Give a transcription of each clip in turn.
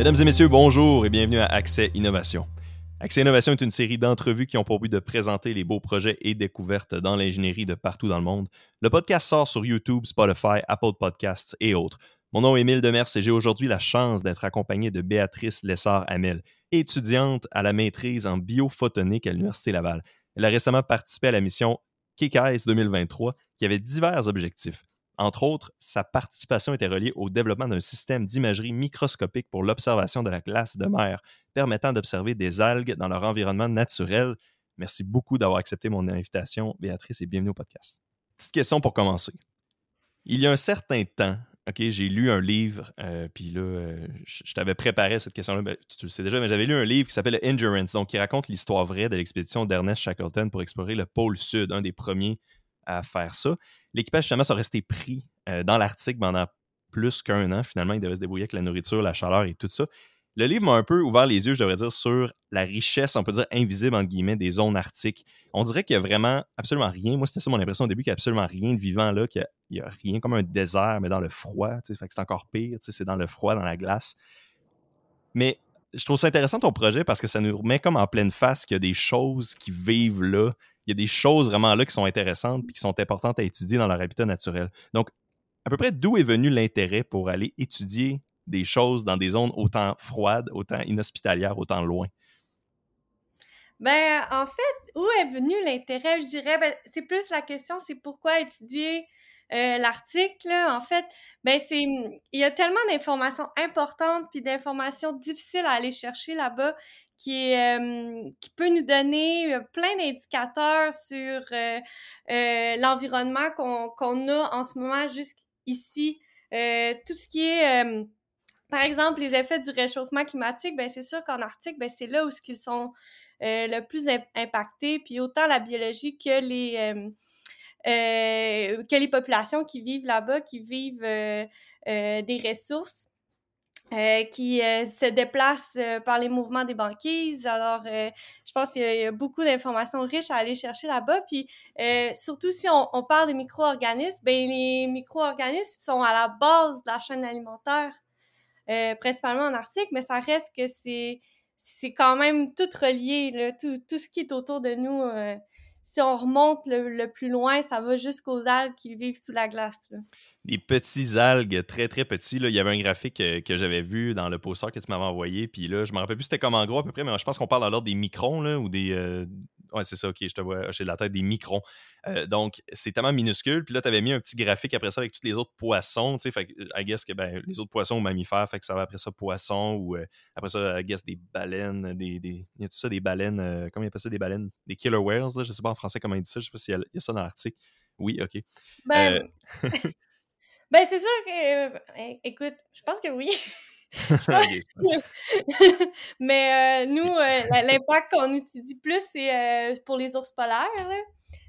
Mesdames et messieurs, bonjour et bienvenue à Accès Innovation. Accès Innovation est une série d'entrevues qui ont pour but de présenter les beaux projets et découvertes dans l'ingénierie de partout dans le monde. Le podcast sort sur YouTube, Spotify, Apple Podcasts et autres. Mon nom est Émile Demers et j'ai aujourd'hui la chance d'être accompagné de Béatrice Lessard-Hamel, étudiante à la maîtrise en biophotonique à l'Université Laval. Elle a récemment participé à la mission KKS 2023 qui avait divers objectifs. Entre autres, sa participation était reliée au développement d'un système d'imagerie microscopique pour l'observation de la glace de mer, permettant d'observer des algues dans leur environnement naturel. Merci beaucoup d'avoir accepté mon invitation, Béatrice, et bienvenue au podcast. Petite question pour commencer. Il y a un certain temps, OK, j'ai lu un livre, euh, puis là, euh, je, t'avais préparé cette question-là, ben, tu le sais déjà, mais j'avais lu un livre qui s'appelle Endurance, donc qui raconte l'histoire vraie de l'expédition d'Ernest Shackleton pour explorer le pôle Sud, un des premiers à faire ça. L'équipage, justement, sont restés pris euh, dans l'Arctique pendant plus qu'un an. Finalement, ils devaient se débrouiller avec la nourriture, la chaleur et tout ça. Le livre m'a un peu ouvert les yeux, je devrais dire, sur la richesse, on peut dire, invisible, entre guillemets, des zones arctiques. On dirait qu'il y a vraiment absolument rien. Moi, c'était ça mon impression au début, qu'il n'y a absolument rien de vivant là, qu'il n'y a, rien, comme un désert, mais dans le froid. Fait c'est encore pire, c'est dans le froid, dans la glace. Mais je trouve ça intéressant ton projet parce que ça nous remet comme en pleine face qu'il y a des choses qui vivent là, il y a des choses vraiment là qui sont intéressantes et qui sont importantes à étudier dans leur habitat naturel. Donc, à peu près d'où est venu l'intérêt pour aller étudier des choses dans des zones autant froides, autant inhospitalières, autant loin? Ben, en fait, où est venu l'intérêt? Je dirais, ben, c'est plus la question, c'est pourquoi étudier euh, l'article. En fait, ben, c'est, il y a tellement d'informations importantes puis d'informations difficiles à aller chercher là-bas qui, peut nous donner plein d'indicateurs sur l'environnement qu'on a en ce moment jusqu'ici. tout ce qui est, par exemple, les effets du réchauffement climatique, ben c'est sûr qu'en Arctique, ben c'est là où ce qu'ils sont le plus impactés, puis autant la biologie que les que les populations qui vivent là-bas, qui vivent des ressources. Euh, qui euh, se déplacent euh, par les mouvements des banquises. Alors, je pense qu'il y, a beaucoup d'informations riches à aller chercher là-bas. Puis, surtout si on, on parle des micro-organismes, ben les micro-organismes sont à la base de la chaîne alimentaire, principalement en Arctique, mais ça reste que c'est c'est quand même tout relié, là, tout, tout ce qui est autour de nous. si on remonte le, plus loin, ça va jusqu'aux algues qui vivent sous la glace. Là des petits algues très très petits. Là. Il y avait un graphique euh, que, j'avais vu dans le poster que tu m'avais envoyé. Puis là, je me rappelle plus c'était comme en gros à peu près, mais je pense qu'on parle l'ordre des microns là, ou des. Euh, ouais, c'est ça, ok, je te vois, j'ai de la tête des microns. Euh, donc, c'est tellement minuscule. Puis là, tu avais mis un petit graphique après ça avec tous les autres poissons. Tu sais, fait que, I guess que ben, les autres poissons ou mammifères, fait que ça va après ça poissons ou après ça, I guess des baleines, des. des il y a tout ça, des baleines, comment il appelle ça, des baleines, des killer whales, là, je sais pas en français comment il dit ça, je sais pas s'il y, a ça dans l'article. Oui, ok. Ben... Ben, c'est sûr que. Euh, écoute, je pense que oui. Mais euh, nous, euh, l'impact qu'on étudie plus, c'est pour les ours polaires. Là.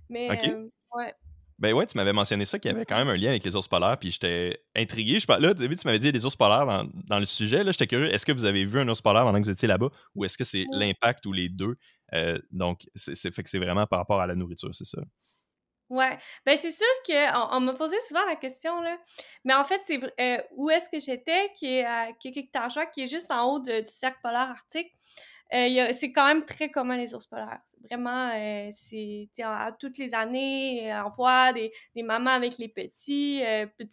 Mais, ouais. Ben ouais, tu m'avais mentionné ça, qu'il y avait quand même un lien avec les ours polaires, puis j'étais intrigué. Je, là, tu m'avais dit des ours polaires dans, dans le sujet. Là, j'étais curieux. Est-ce que vous avez vu un ours polaire pendant que vous étiez là-bas, ou est-ce que c'est l'impact ou les deux? donc, c'est fait que c'est vraiment par rapport à la nourriture, c'est ça? Ouais, ben c'est sûr que on, m'a posé souvent la question là, mais en fait c'est euh, où est-ce que j'étais qui est à qui est juste en haut du cercle polaire arctique. Euh, c'est quand même très commun les ours polaires. Vraiment, euh, c'est à toutes les années, on voit des, des mamans avec les petits,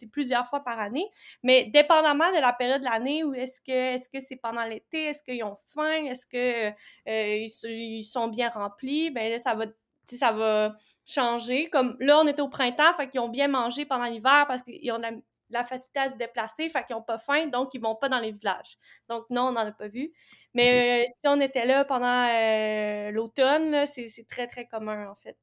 plusieurs fois par année. Mais dépendamment de la période de l'année, où est-ce que est-ce que c'est pendant l'été, est-ce qu'ils ont faim, est-ce que ils, sont bien remplis, ben là ça va ça va changer. Comme là, on était au printemps, fait qu'ils ont bien mangé pendant l'hiver parce qu'ils ont la, facilité à se déplacer, fait qu'ils n'ont pas faim, donc ils vont pas dans les villages. Donc non, on n'en a pas vu. Mais euh, si on était là pendant euh, l'automne, c'est très, très commun, en fait.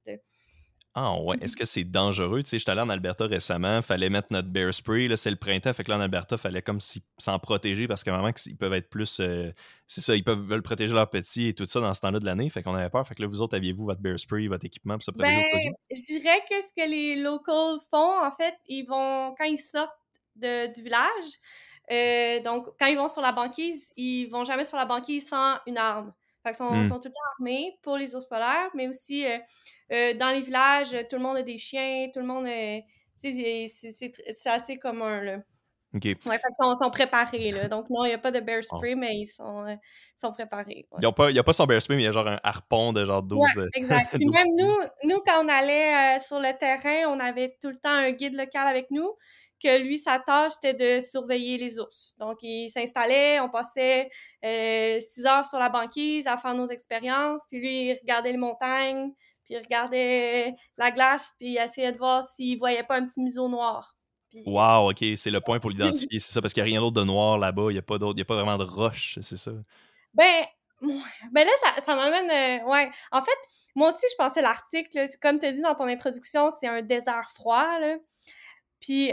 Ah ouais, est-ce que c'est dangereux? Tu sais, j'étais allé en Alberta récemment, fallait mettre notre bear spray, là, c'est le printemps, fait que là en Alberta, fallait comme s'en protéger parce que vraiment ils peuvent être plus euh, c'est ça, ils peuvent veulent protéger leurs petits et tout ça dans ce temps-là de l'année, fait qu'on avait peur, fait que là vous autres aviez-vous votre bear spray, votre équipement pour se protéger ben, Je dirais que ce que les locals font en fait, ils vont quand ils sortent de, du village, euh, donc quand ils vont sur la banquise, ils vont jamais sur la banquise sans une arme. Fait qu'ils sont, hmm. sont, tout le temps armés pour les ours polaires, mais aussi euh, euh, dans les villages, tout le monde a des chiens, tout le monde. C'est assez commun, là. Ouais, qu'ils sont, préparés, là. Donc, non, il n'y a pas de bear spray, mais ils sont, euh, sont préparés. Il n'y a pas son bear spray, mais il y a genre un harpon de genre 12. Ouais, exact. Puis même nous, nous, quand on allait sur le terrain, on avait tout le temps un guide local avec nous que lui, sa tâche, c'était de surveiller les ours. Donc, il s'installait, on passait euh, six heures sur la banquise à faire nos expériences, puis lui, il regardait les montagnes, puis il regardait la glace, puis il essayait de voir s'il voyait pas un petit museau noir. Wow, OK, c'est le point pour l'identifier, c'est ça, parce qu'il n'y a rien d'autre de noir là-bas, il n'y a, pas d'autre, il y a pas vraiment de roche, c'est ça? Ben, ben là, ça, ça m'amène... Euh, ouais, en fait, moi aussi, je pensais l'article, comme tu as dit dans ton introduction, c'est un désert froid, là. Puis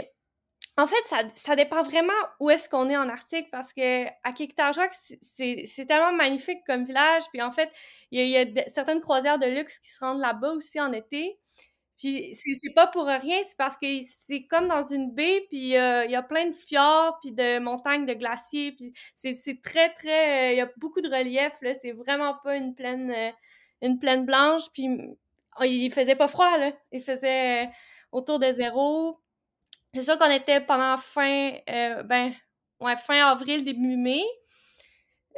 en fait, ça, ça dépend vraiment où est-ce qu'on est en Arctique parce que à c'est tellement magnifique comme village. Puis en fait, il y, a, certaines croisières de luxe qui se rendent là-bas aussi en été. Puis c'est pas pour rien, c'est parce que c'est comme dans une baie, puis il y a plein de fjords, puis de montagnes, de glaciers, puis c'est très, très... Il y a beaucoup de relief, là. C'est vraiment pas une plaine, euh, une plaine blanche, puis il faisait pas froid, là. Il faisait autour de zéro, c'est sûr qu'on était pendant fin, euh, ben, ouais, fin avril, début mai.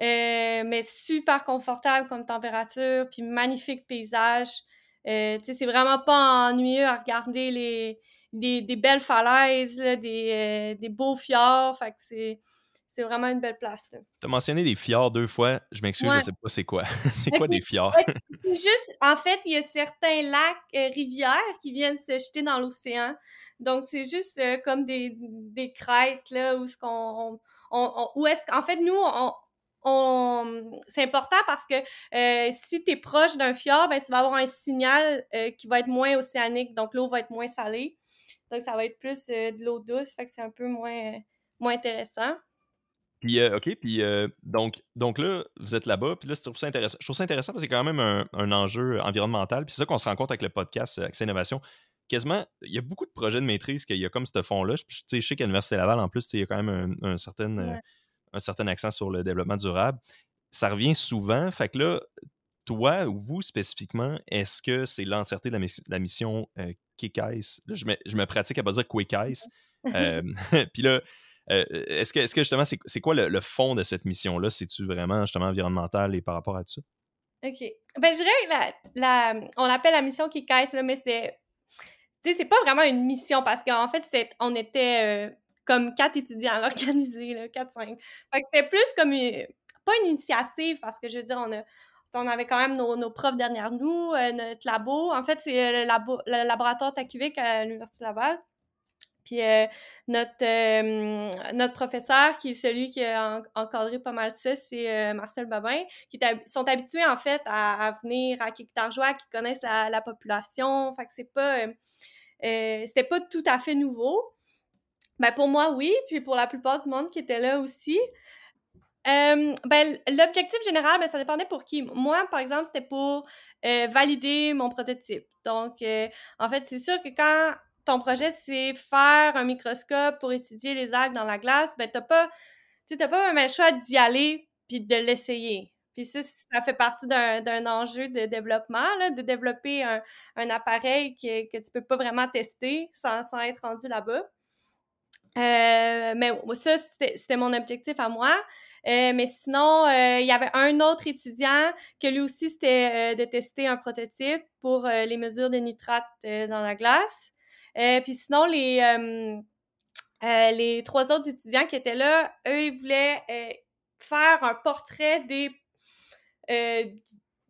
Euh, mais super confortable comme température, puis magnifique paysage. Euh, c'est vraiment pas ennuyeux à regarder les, des, des belles falaises, des, des beaux fjords. Fait que c'est c'est vraiment une belle place. Tu as mentionné des fjords deux fois. Je m'excuse, je sais pas c'est quoi. c'est quoi des fjords? juste, en fait, il y a certains lacs, euh, rivières qui viennent se jeter dans l'océan. Donc, c'est juste euh, comme des, des crêtes, là, où ce qu'on... où est-ce qu'en fait, nous, on, on, c'est important parce que euh, si tu es proche d'un fjord, ben, tu vas avoir un signal qui va être moins océanique, donc l'eau va être moins salée. Donc, ça va être plus de l'eau douce, fait que c'est un peu moins, moins intéressant. Puis, euh, OK, puis euh, donc, donc là, vous êtes là-bas, puis là, je trouve ça intéressant. Je trouve ça intéressant parce que c'est quand même un, enjeu environnemental. Puis c'est ça qu'on se rend compte avec le podcast euh, Accès Innovation. Quasiment, il y a beaucoup de projets de maîtrise qu'il y a comme ce fond-là. Je, sais, je sais qu'à l'Université Laval, en plus, il y a quand même un, certain, un certain accent sur le développement durable. Ça revient souvent. Fait que là, toi ou vous spécifiquement, est-ce que c'est l'entièreté de la, mission euh, je me, je me, pratique à pas dire Quick puis là, euh, est-ce que, que justement, c'est quoi le, fond de cette mission-là? C'est-tu vraiment justement environnemental et par rapport à ça? OK. Ben, je dirais la, on l'appelle la mission qui caisse, mais c'est. C'est pas vraiment une mission parce qu'en fait, on était euh, comme quatre étudiants organisés, quatre, cinq. Fait que c'était plus comme pas une initiative parce que je veux dire, on avait quand même nos, profs derrière nous, euh, notre labo. En fait, c'est le, labo, le laboratoire TACUVIC à l'Université Laval. Puis euh, notre, euh, notre professeur, qui est celui qui a encadré pas mal ça, c'est euh, Marcel Babin, qui sont habitués en fait à, venir à Kikitarjoa, qui connaissent la, population. Fait que c'est pas. C'était pas tout à fait nouveau. Ben pour moi, oui, puis pour la plupart du monde qui était là aussi. ben, l'objectif général, ben, ça dépendait pour qui. Moi, par exemple, c'était pour valider mon prototype. Donc, en fait, c'est sûr que quand ton projet, c'est faire un microscope pour étudier les algues dans la glace, ben t'as pas, t'as pas le choix d'y aller puis de l'essayer. Puis ça, ça fait partie d'un enjeu de développement, là, de développer un, un appareil que, que tu peux pas vraiment tester sans, sans être rendu là-bas. Euh, mais ça, c'était mon objectif à moi. Euh, mais sinon, euh, il y avait un autre étudiant que lui aussi, c'était de tester un prototype pour les mesures de nitrate dans la glace. Euh, puis sinon, les, euh, euh, les trois autres étudiants qui étaient là, eux, ils voulaient faire un portrait des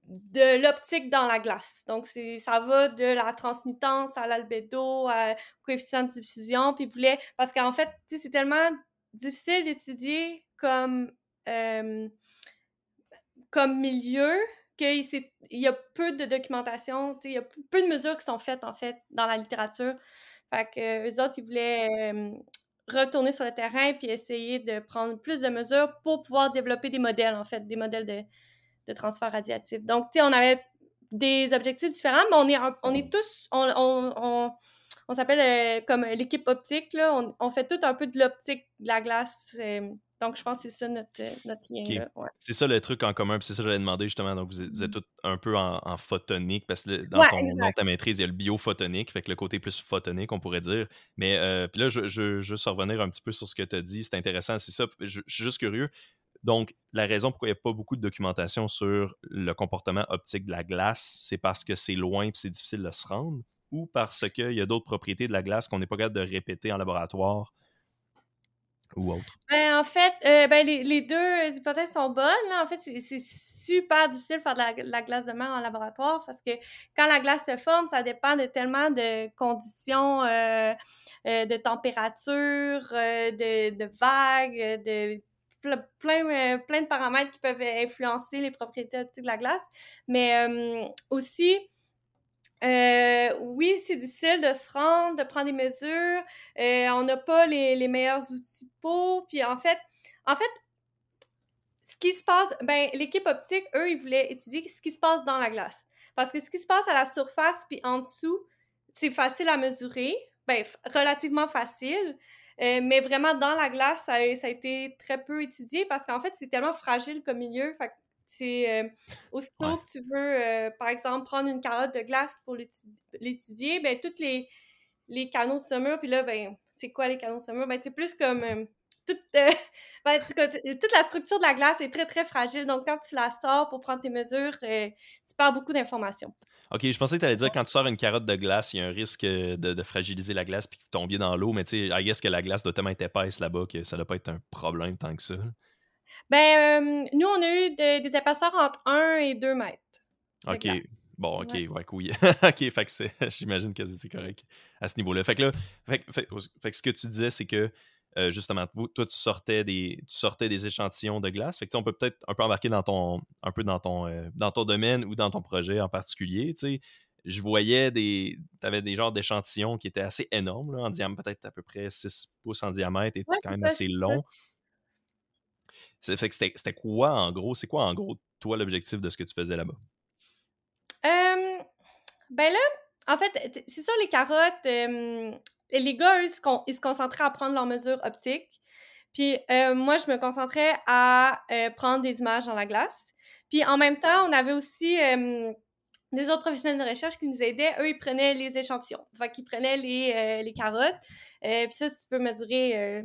de l'optique dans la glace. Donc, ça va de la transmittance à l'albédo, au coefficient de diffusion, puis ils voulaient... Parce qu'en fait, c'est tellement difficile d'étudier comme, comme milieu qu'il y a peu de documentation, il y a peu de mesures qui sont faites, en fait, dans la littérature. Fait que eux autres, ils voulaient retourner sur le terrain puis essayer de prendre plus de mesures pour pouvoir développer des modèles, en fait, des modèles de, transfert radiatif. Donc, tu sais, on avait des objectifs différents, mais on est, on est tous, on, on, on, s'appelle euh, comme l'équipe optique, là. On, fait tout un peu de l'optique de la glace. Donc, je pense que c'est ça notre, notre lien. C'est ça le truc en commun, c'est ça que j'allais demander justement. Donc, vous êtes, vous mmh. un peu en, photonique, parce que dans, ton, dans, ta maîtrise, il y a le biophotonique, fait que le côté plus photonique, on pourrait dire. Mais puis là, je, je, juste revenir un petit peu sur ce que tu as dit, c'est intéressant, c'est ça. Je, je, suis juste curieux. Donc, la raison pourquoi il n'y a pas beaucoup de documentation sur le comportement optique de la glace, c'est parce que c'est loin et c'est difficile de se rendre, ou parce qu'il y a d'autres propriétés de la glace qu'on n'est pas capable de répéter en laboratoire Ben, en fait, euh, ben, les, deux hypothèses sont bonnes. En fait, c'est super difficile de faire de la, glace de mer en laboratoire parce que quand la glace se forme, ça dépend de tellement de conditions euh, euh, de température, de, de vagues, de plein, plein de paramètres qui peuvent influencer les propriétés de la glace. Mais aussi, euh, oui, c'est difficile de se rendre, de prendre des mesures. on n'a pas les, les, meilleurs outils pour. Puis en fait, en fait, ce qui se passe, ben, l'équipe optique, eux, ils voulaient étudier ce qui se passe dans la glace. Parce que ce qui se passe à la surface puis en dessous, c'est facile à mesurer, ben, relativement facile. Euh, mais vraiment, dans la glace, ça a, été très peu étudié parce qu'en fait, c'est tellement fragile comme milieu. Euh, aussitôt que tu veux, euh, par exemple, prendre une carotte de glace pour l'étudier, ben tous les, les canaux de saumure, puis là, ben, c'est quoi les canaux de saumure? Ben, c'est plus comme toute, ben, toute la structure de la glace est très, très fragile. Donc, quand tu la sors pour prendre tes mesures, tu perds beaucoup d'informations. Ok, je pensais que tu allais dire quand tu sors une carotte de glace, il y a un risque de, fragiliser la glace puis de tomber dans l'eau, mais tu sais, I guess que la glace doit tellement être épaisse là-bas que ça doit pas être un problème tant que ça. Ben, euh, nous, on a eu des épaisseurs entre 1 et 2 mètres. Ok. Bon, ok, ouais, couille. ok, fait que j'imagine que c'est correct à ce niveau-là. Fait que là, fait, fait, que ce que tu disais, c'est que euh, justement, toi, tu sortais des, tu sortais des échantillons de glace. Fait que, on peut peut-être un peu embarquer dans ton, un peu dans ton, euh, dans ton domaine ou dans ton projet en particulier. Je voyais des. Tu avais des genres d'échantillons qui étaient assez énormes, en diamètre, peut-être à peu près 6 pouces en diamètre et quand même assez long. C'était quoi en gros? C'est quoi en gros, toi, l'objectif de ce que tu faisais là-bas? ben là, en fait, c'est ça, les carottes les gars, eux, ils se concentraient à prendre leurs mesures optiques. Puis moi, je me concentrais à prendre des images dans la glace. Puis en même temps, on avait aussi deux autres professionnels de recherche qui nous aidaient. Eux, ils prenaient les échantillons. Fait qu'ils prenaient les, les carottes. puis ça, tu peux mesurer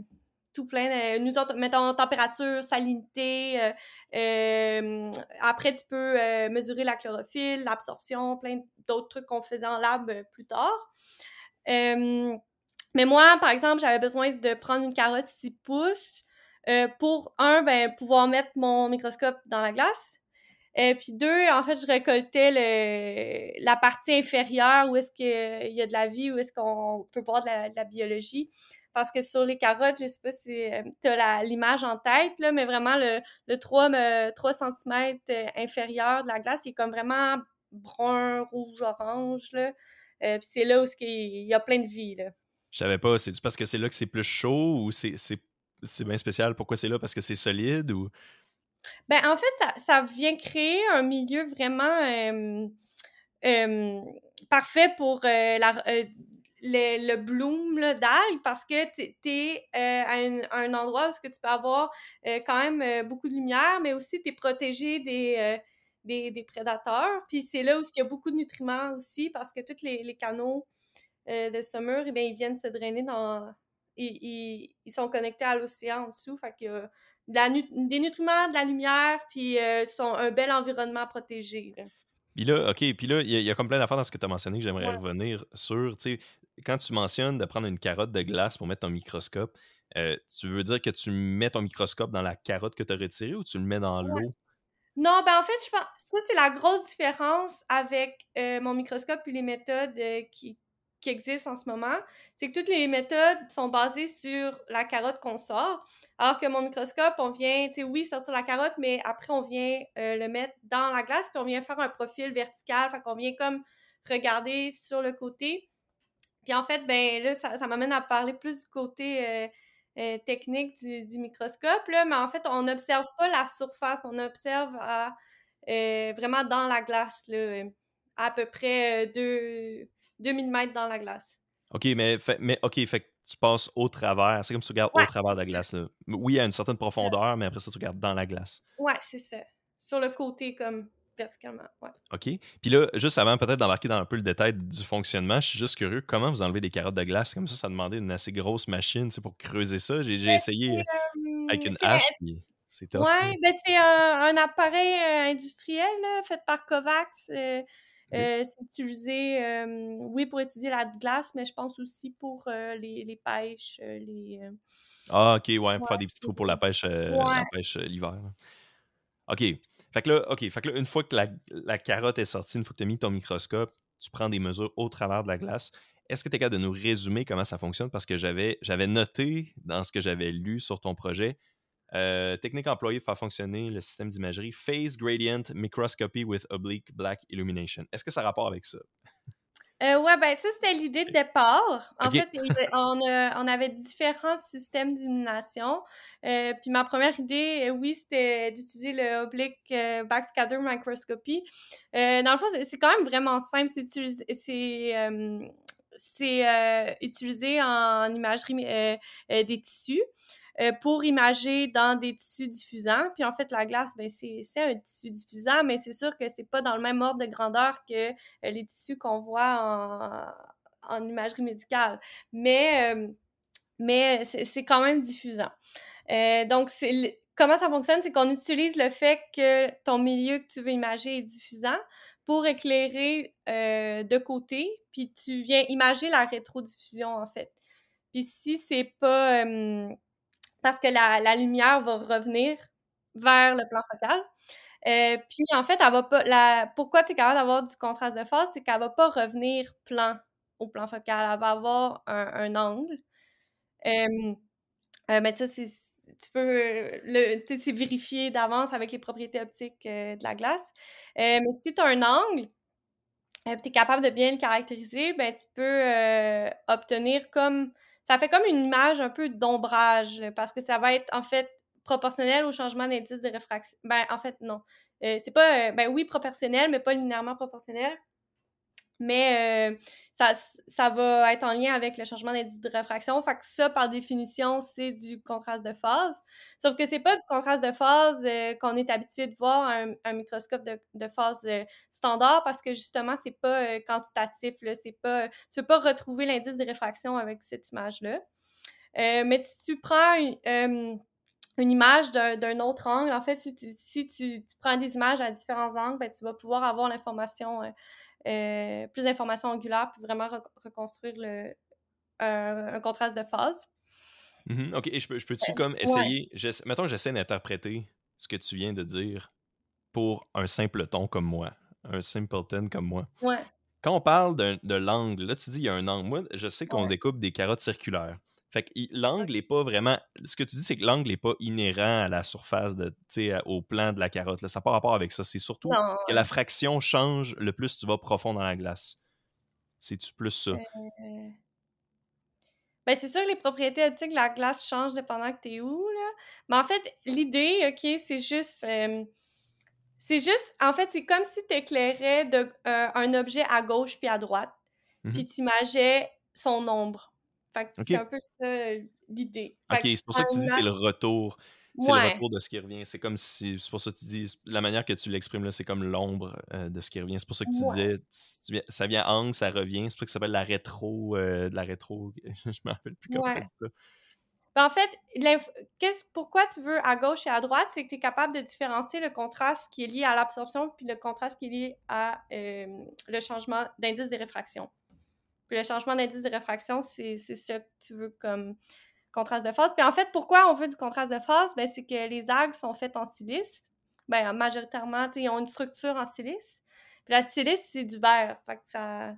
tout plein. nous autres, mettons température, salinité. après, tu peux mesurer la chlorophylle, l'absorption, plein d'autres trucs qu'on faisait en lab plus tard. Mais moi, par exemple, j'avais besoin de prendre une carotte 6 pouces euh, pour, un, ben, pouvoir mettre mon microscope dans la glace. Et puis deux, en fait, je récoltais le, la partie inférieure où est-ce qu'il y a de la vie, où est-ce qu'on peut voir de la, biologie. Parce que sur les carottes, je sais pas si euh, tu as l'image en tête, là, mais vraiment le, le 3, 3 cm inférieur de la glace, il est comme vraiment brun, rouge, orange. Là. Euh, puis c'est là où il y a plein de vie. Là. Je savais pas, c'est parce que c'est là que c'est plus chaud ou c'est bien spécial? Pourquoi c'est là? Parce que c'est solide ou? Ben, en fait, ça, ça vient créer un milieu vraiment parfait pour euh, la, euh, le, le, bloom d'algues parce que tu es, euh, à, un endroit où que tu peux avoir quand même beaucoup de lumière, mais aussi tu es protégé des, des, des, prédateurs. Puis c'est là où il y a beaucoup de nutriments aussi parce que tous les, les canaux euh, de saumure, eh ils viennent se drainer dans. Ils, ils, sont connectés à l'océan en dessous. Fait de la des nutriments, de la lumière, puis euh, sont un bel environnement protégé. Puis là, OK, puis là, il y, a comme plein d'affaires dans ce que tu as mentionné que j'aimerais revenir sur. Tu sais, quand tu mentionnes de prendre une carotte de glace pour mettre ton microscope, euh, tu veux dire que tu mets ton microscope dans la carotte que tu as retirée ou tu le mets dans l'eau? Non, ben en fait, je pense ça c'est la grosse différence avec mon microscope et les méthodes qui, qui existent en ce moment, c'est que toutes les méthodes sont basées sur la carotte qu'on sort, alors que mon microscope, on vient, tu sais, oui, sortir la carotte, mais après, on vient euh, le mettre dans la glace, puis on vient faire un profil vertical, fait qu'on vient comme regarder sur le côté. Puis en fait, ben là, ça, m'amène à parler plus du côté euh, euh, technique du, microscope, là, mais en fait, on n'observe pas la surface, on observe vraiment dans la glace, là, à peu près deux 2000 mètres dans la glace. OK, mais, mais OK, fait tu passes au travers. C'est comme si tu regardes Ouais, au travers de la ça. glace. là. Oui, à une certaine profondeur, mais après ça, tu regardes dans la glace. Ouais, c'est ça. Sur le côté, comme verticalement. Ouais. OK. Puis là, juste avant peut-être d'embarquer dans un peu le détail du fonctionnement, je suis juste curieux, comment vous enlevez des carottes de glace? Comme ça, ça demandait une assez grosse machine pour creuser ça. J'ai Ben, essayé euh, avec euh, une c'est- hache, c'est là. Ouais, ben c'est un, un appareil euh, industriel là, fait par euh, euh, c'est utilisé, euh, oui, pour étudier la glace, mais je pense aussi pour euh, les, les pêches, euh, les... euh, Ah, OK, ouais, pour ouais, faire des petits trous pour la pêche, euh, euh, l'hiver. OK. Fait que là, OK. Fait que là, une fois que la, carotte est sortie, une fois que tu as mis ton microscope, tu prends des mesures au travers de la glace. Est-ce que tu es capable de nous résumer comment ça fonctionne? Parce que j'avais j'avais noté dans ce que j'avais lu sur ton projet, euh, technique employée pour faire fonctionner le système d'imagerie Phase Gradient Microscopy with Oblique Black Illumination. Est-ce que ça a rapport avec ça? Euh, ouais, ben ça, c'était l'idée de départ. En fait, on, a- on avait différents systèmes d'illumination. Euh, puis ma première idée, euh, oui, c'était d'utiliser le oblique euh, backscatter microscopy. Euh, dans le fond, c'est quand même vraiment simple. C'est utilisé, euh, euh, en imagerie euh, euh, des tissus. Euh, pour imager dans des tissus diffusants. Puis en fait, la glace, ben, c'est un tissu diffusant, mais c'est sûr que c'est pas dans le même ordre de grandeur que euh, les tissus qu'on voit en, en imagerie médicale. Mais, euh, mais c'est quand même diffusant. Donc, comment ça fonctionne? C'est qu'on utilise le fait que ton milieu que tu veux imager est diffusant pour éclairer de côté, puis tu viens imager la rétrodiffusion, en fait. Puis si c'est pas... parce que la, lumière va revenir vers le plan focal, euh, puis en fait, elle va pas. La, pourquoi tu es capable d'avoir du contraste de phase, c'est qu'elle va pas revenir plan au plan focal. Elle va avoir un, angle. Euh, mais ça, c'est. Tu peux. Le, c'est vérifié d'avance avec les propriétés optiques euh, de la glace. Mais si tu as un angle, tu es capable de bien le caractériser, ben tu peux obtenir comme. Ça fait comme une image un peu d'ombrage, parce que ça va être en fait proportionnel au changement d'indice de réfraction. Ben, en fait, non. Euh, c'est pas. euh, ben oui, proportionnel, mais pas linéairement proportionnel. Mais euh, ça, ça va être en lien avec le changement d'indice de réfraction. Fait que ça, par définition, c'est du contraste de phase. Sauf que c'est pas du contraste de phase euh, qu'on est habitué de voir à un, microscope de, de phase euh, standard parce que justement, c'est pas quantitatif. Là, c'est pas, tu peux pas retrouver l'indice de réfraction avec cette image-là. Mais si tu prends une, une image d'un autre angle, en fait, si tu, si tu, prends des images à différents angles, ben, tu vas pouvoir avoir l'information, euh, euh, plus d'informations angulaires, puis vraiment re reconstruire le, un contraste de phase. Mm -hmm. OK, et je, peux, je peux-tu comme essayer, ouais. mettons j'essaie d'interpréter ce que tu viens de dire pour un simpleton comme moi, un simpleton comme moi. Ouais. Quand on parle de l'angle, là tu dis il y a un angle. Moi, je sais qu'on ouais. découpe des carottes circulaires. Fait que l'angle n'est pas vraiment. Ce que tu dis, c'est que l'angle n'est pas inhérent à la surface, de, au plan de la carotte. Là. Ça n'a pas rapport avec ça. C'est surtout non. que la fraction change le plus tu vas profond dans la glace. C'est-tu plus ça? Euh... Ben, c'est sûr que les propriétés optiques de la glace changent dépendant que tu es où. Là. Mais en fait, l'idée, OK, c'est juste. Euh... C'est juste. En fait, c'est comme si tu éclairais de, euh, un objet à gauche puis à droite. Mm -hmm. Puis tu imageais son ombre. Fait que okay. c'est un peu ça l'idée. Ok, c'est pour ça que tu dis c'est le retour. C'est ouais. le retour de ce qui revient. C'est comme si. C'est pour ça que tu dis. La manière que tu l'exprimes là, c'est comme l'ombre euh, de ce qui revient. C'est pour ça que tu ouais. disais. Ça vient angle, ça revient. C'est pour ça que ça s'appelle la rétro. Euh, de la rétro. je me rappelle plus comment ouais. ça. Ben, en fait, pourquoi tu veux à gauche et à droite, c'est que tu es capable de différencier le contraste qui est lié à l'absorption puis le contraste qui est lié à euh, le changement d'indice de réfraction. Puis le changement d'indice de réfraction, c'est ça que tu veux comme contraste de phase. Puis en fait, pourquoi on veut du contraste de phase? Ben, c'est que les algues sont faites en silice. Ben, majoritairement, ils ont une structure en silice. Puis la silice, c'est du verre. Fait que ça,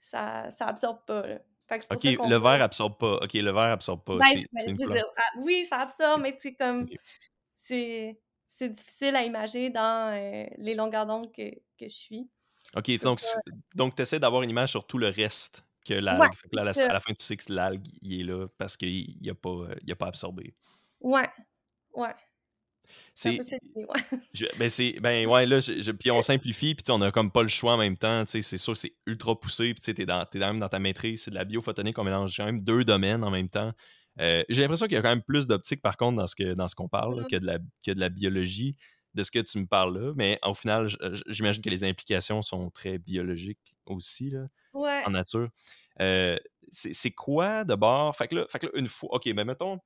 ça, ça absorbe pas. Là. Fait que OK, le verre absorbe pas. OK, le verre absorbe pas. Ben, une dire, ah, oui, ça absorbe, mais c'est comme... Okay. C'est difficile à imager dans euh, les longueurs d'onde que, que je suis. OK, donc, donc tu essaies d'avoir une image sur tout le reste que l'algue. Ouais, à, la, à la fin, tu sais que l'algue, il est là parce qu'il n'a pas, il a pas absorbé. Ouais, ouais. C'est ben c'est ben ouais là puis on simplifie puis on a comme pas le choix en même temps, c'est sûr que c'est ultra poussé puis tu es dans es même dans ta maîtrise, c'est de la biophotonique, on mélange quand même deux domaines en même temps. Euh, j'ai l'impression qu'il y a quand même plus d'optique par contre dans ce que dans ce qu'on parle mm-hmm. que de la que de la biologie de ce que tu me parles là, mais au final j'imagine que les implications sont très biologiques aussi là, en nature. Euh, c'est quoi d'abord fait que là, fait que là une fois OK, mais ben, mettons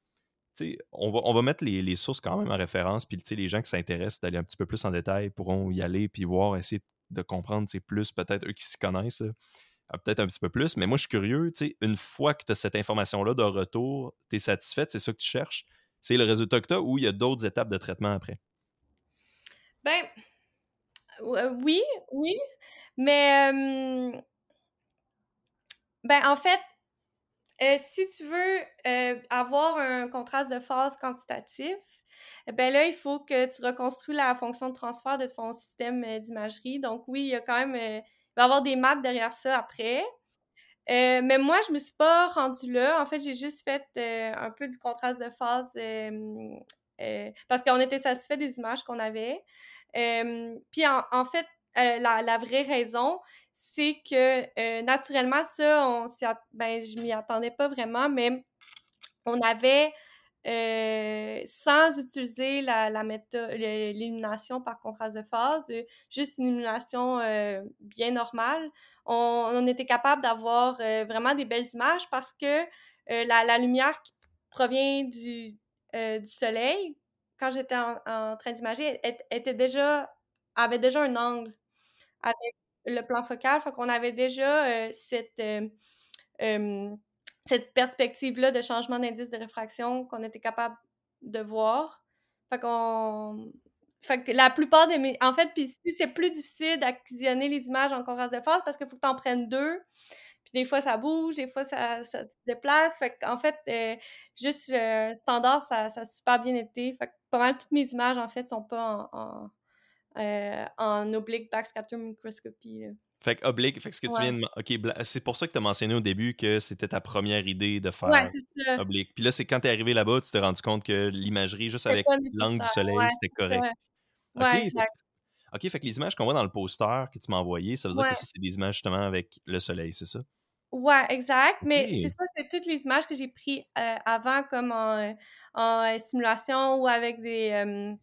on va, on va mettre les, sources quand même en référence, puis les gens qui s'intéressent d'aller un petit peu plus en détail pourront y aller, puis voir, essayer de comprendre plus, peut-être eux qui s'y connaissent, ah, peut-être un petit peu plus. Mais moi, je suis curieux, une fois que tu as cette information-là de retour, tu es satisfaite, c'est ça que tu cherches, c'est le résultat que tu as, ou il y a d'autres étapes de traitement après? Ben, oui, oui, mais ben, en fait, euh, si tu veux euh, avoir un contraste de phase quantitatif, ben là, il faut que tu reconstruis la fonction de transfert de ton système euh, d'imagerie. Donc oui, il y a quand même, il va y avoir des maths derrière ça après. mais moi, je me suis pas rendue là. En fait, j'ai juste fait un peu du contraste de phase parce qu'on était satisfait des images qu'on avait. puis en, fait, la, la, vraie raison, c'est que euh, naturellement, ça, on ben, je m'y attendais pas vraiment, mais on avait, euh, sans utiliser la, méthode, l'élimination par contraste de phase, euh, juste une élimination bien normale, on, était capable d'avoir vraiment des belles images parce que la, lumière qui provient du, du soleil, quand j'étais en, train d'imager, était déjà, avait déjà un angle avec le plan focal. Fait qu'on avait déjà euh, cette, euh, cette perspective-là de changement d'indice de réfraction qu'on était capable de voir. Fait qu'on. Fait que la plupart des. En fait, puis c'est plus difficile d'acquisitionner les images en contraste de phase parce qu'il faut que tu en prennes deux. Puis des fois, ça bouge, des fois, ça, ça se déplace. Fait qu'en fait, euh, juste standard, ça, ça a super bien été. Fait que pas mal toutes mes images, en fait, sont pas en euh, en oblique backscatter microscopie. Fait que oblique, fait que ce que tu viens de. Ok, c'est pour ça que tu as mentionné au début que c'était ta première idée de faire oblique. Puis là, c'est quand tu es arrivé là-bas, tu t'es rendu compte que l'imagerie, juste avec l'angle du soleil, c'était correct. Ouais, exact. ok, fait que les images qu'on voit dans le poster que tu m'as envoyé, ça veut dire que ça, c'est des images justement avec le soleil, c'est ça? Ouais, exact. Mais c'est ça, c'est toutes les images que j'ai prises euh, avant, comme en, en, simulation ou avec des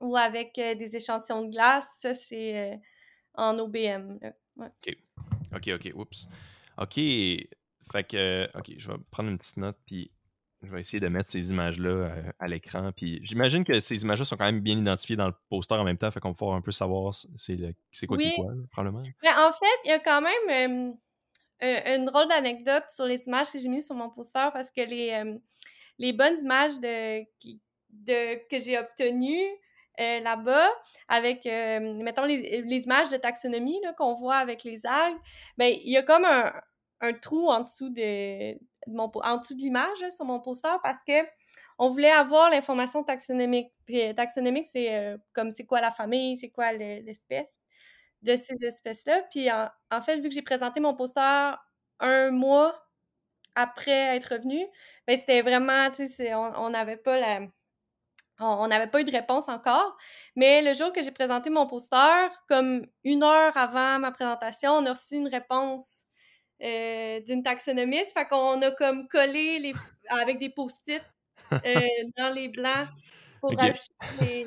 ou avec euh, des échantillons de glace. Ça, c'est en OBM. OK. OK, OK. Oups. OK. Fait que, OK, je vais prendre une petite note, puis je vais essayer de mettre ces images-là à, l'écran. Puis j'imagine que ces images-là sont quand même bien identifiées dans le poster en même temps, fait qu'on va un peu savoir c'est, quoi qui quoi, probablement. Mais en fait, il y a quand même une drôle d'anecdote sur les images que j'ai mises sur mon poster parce que les, les bonnes images de, que j'ai obtenues, euh, là-bas, avec, euh, mettons, les, les, images de taxonomie qu'on voit avec les algues, ben il y a comme un, un, trou en dessous de, mon, en dessous de l'image sur mon poster parce que on voulait avoir l'information taxonomique. Euh, taxonomique, c'est comme c'est quoi la famille, c'est quoi l'espèce de ces espèces-là. Puis en, en, fait, vu que j'ai présenté mon poster un mois après être revenu, ben c'était vraiment, tu sais, on n'avait pas la on n'avait pas eu de réponse encore. Mais le jour que j'ai présenté mon poster, comme une heure avant ma présentation, on a reçu une réponse euh, d'une taxonomiste. Fait qu'on a comme collé les, avec des post-it euh, dans les blancs pour ajouter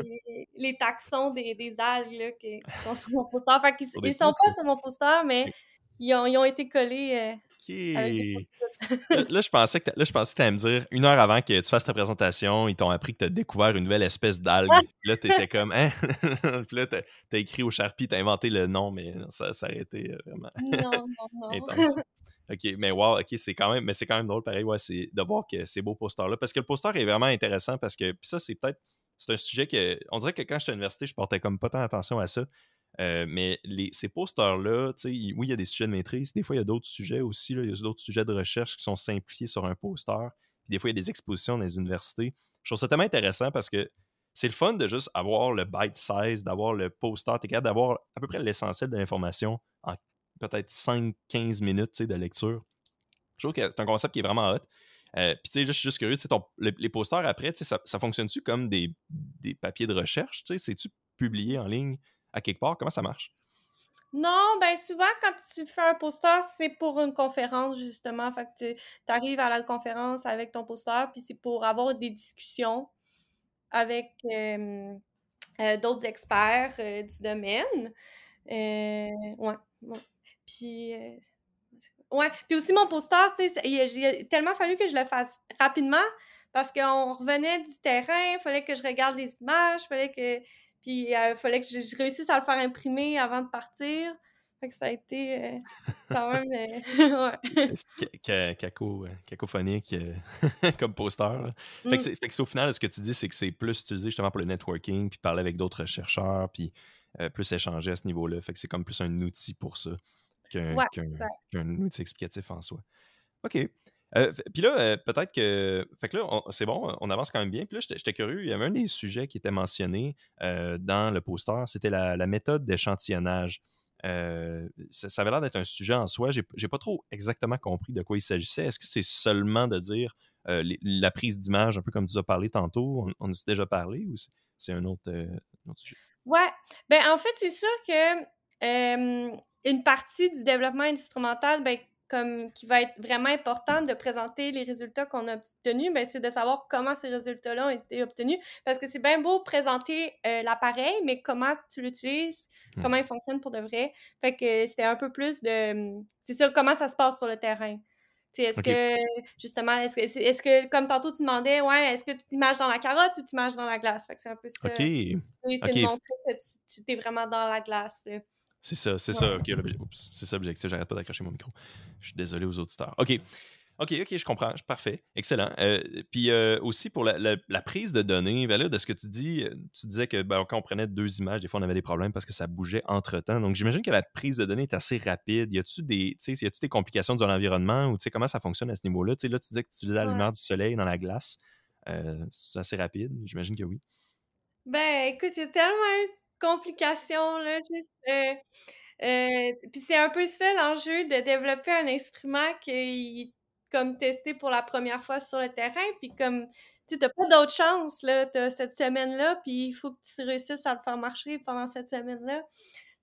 les, taxons des, des algues qui, sont sur mon poster. Fait qu'ils ils sont pas sur mon poster, mais ils, ont, ils ont été collés euh, avec des là, je pensais que là, je pensais que tu allais me dire, une heure avant que tu fasses ta présentation, ils t'ont appris que tu as découvert une nouvelle espèce d'algue. là, tu étais comme, hein? Puis là, tu as, écrit au Sharpie, tu as inventé le nom, mais ça, ça aurait été euh, vraiment non, non, intense. OK, mais wow, OK, c'est quand même, mais c'est quand même drôle, pareil, ouais, c'est de voir que ces beaux posters-là. Parce que le poster est vraiment intéressant parce que, puis ça, c'est peut-être, c'est un sujet que, on dirait que quand j'étais à l'université, je portais comme pas tant attention à ça. Euh, mais les, ces posters-là, oui, il y a des sujets de maîtrise. Des fois, il y a d'autres sujets aussi. Il y a d'autres sujets de recherche qui sont simplifiés sur un poster. Puis des fois, il y a des expositions dans les universités. Je trouve ça tellement intéressant parce que c'est le fun de juste avoir le bite size, d'avoir le poster. Tu capable d'avoir à peu près l'essentiel de l'information en peut-être 5-15 minutes de lecture. Je trouve que c'est un concept qui est vraiment hot. Euh, puis, tu sais, je suis juste curieux, ton, les posters après, ça, fonctionne-tu comme des, papiers de recherche? C'est-tu publié en ligne à quelque part? Comment ça marche? Non, ben souvent, quand tu fais un poster, c'est pour une conférence, justement. Fait que tu arrives à la conférence avec ton poster, puis c'est pour avoir des discussions avec euh, d'autres experts du domaine. ouais, ouais. Puis Ouais, puis aussi mon poster, il a tellement fallu que je le fasse rapidement parce qu'on revenait du terrain, il fallait que je regarde les images, fallait que puis il euh, fallait que je, réussisse à le faire imprimer avant de partir. Fait que ça a été euh, quand même euh, ouais. Caco, cacophonique comme poster. Fait, que mm. c'est, au final, ce que tu dis, c'est que c'est plus utilisé justement pour le networking, puis parler avec d'autres chercheurs, puis plus échanger à ce niveau-là. Fait que c'est comme plus un outil pour ça qu'un outil explicatif en soi. OK. Euh, puis là, euh, peut-être que. Fait que là, c'est bon, on avance quand même bien. Puis là, j'étais curieux. Il y avait un des sujets qui était mentionné euh, dans le poster, c'était la, méthode d'échantillonnage. Ça, avait l'air d'être un sujet en soi. J'ai pas trop exactement compris de quoi il s'agissait. Est-ce que c'est seulement de dire la prise d'image, un peu comme tu as parlé tantôt, on, on a déjà parlé ou c'est un autre, un autre, sujet? Ouais. Ben, en fait, c'est sûr que une partie du développement instrumental, ben, comme qui va être vraiment importante de présenter les résultats qu'on a obtenus, ben, c'est de savoir comment ces résultats-là ont été obtenus. Parce que c'est bien beau présenter euh, l'appareil, mais comment tu l'utilises, mmh. comment il fonctionne pour de vrai. Fait que c'était un peu plus de. C'est ça, comment ça se passe sur le terrain. Est-ce que, justement, est-ce que, est, que, comme tantôt tu demandais, ouais, est-ce que tu images dans la carotte ou tu images dans la glace? Fait que c'est un peu ça. OK. Oui, c'est de montrer que tu, es vraiment dans la glace. C'est ça, c'est ça. Ok, c'est ça l'objectif. J'arrête pas d'accrocher mon micro. Je suis désolé aux auditeurs. OK. OK, OK, je comprends. Parfait. Excellent. Euh, puis euh, aussi pour la, prise de données, ben là, de ce que tu dis, euh, tu disais que ben, quand on prenait deux images, des fois on avait des problèmes parce que ça bougeait entre temps. Donc j'imagine que la prise de données est assez rapide. Y a-tu des, y a des complications dans l'environnement ou comment ça fonctionne à ce niveau-là? Là, tu disais que tu utilisais la lumière du soleil dans la glace. c'est assez rapide. J'imagine que oui. Ben écoute, il y a tellement complications, là, juste, euh, euh, puis c'est un peu ça l'enjeu de développer un instrument qui est comme testé pour la première fois sur le terrain, puis comme, tu n'as pas d'autre chance, là, as cette semaine-là, puis il faut que tu réussisses à le faire marcher pendant cette semaine-là.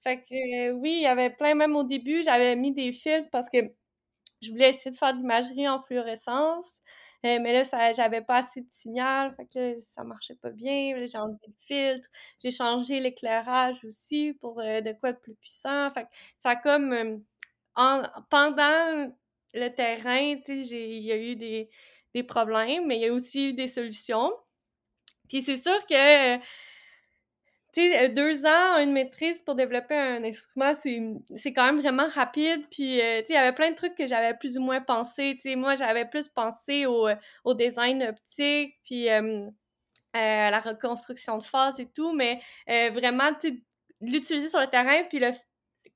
Fait que, euh, oui, il y avait plein, même au début, j'avais mis des filtres parce que je voulais essayer de faire de l'imagerie en fluorescence. Euh, mais là, ça, j'avais pas assez de signal, fait que ça marchait pas bien. J'ai enlevé le filtre, j'ai changé l'éclairage aussi pour euh, de quoi de plus puissant. Fait que ça comme euh, en, pendant le terrain, il y a eu des, des problèmes, mais il y a aussi eu des solutions. Puis c'est sûr que sais, euh, deux ans, une maîtrise pour développer un instrument, c'est quand même vraiment rapide. Puis, euh, tu sais, il y avait plein de trucs que j'avais plus ou moins pensé. Tu sais, moi, j'avais plus pensé au, euh, au design optique, puis à la reconstruction de phase et tout. Mais vraiment, tu sais, l'utiliser sur le terrain, puis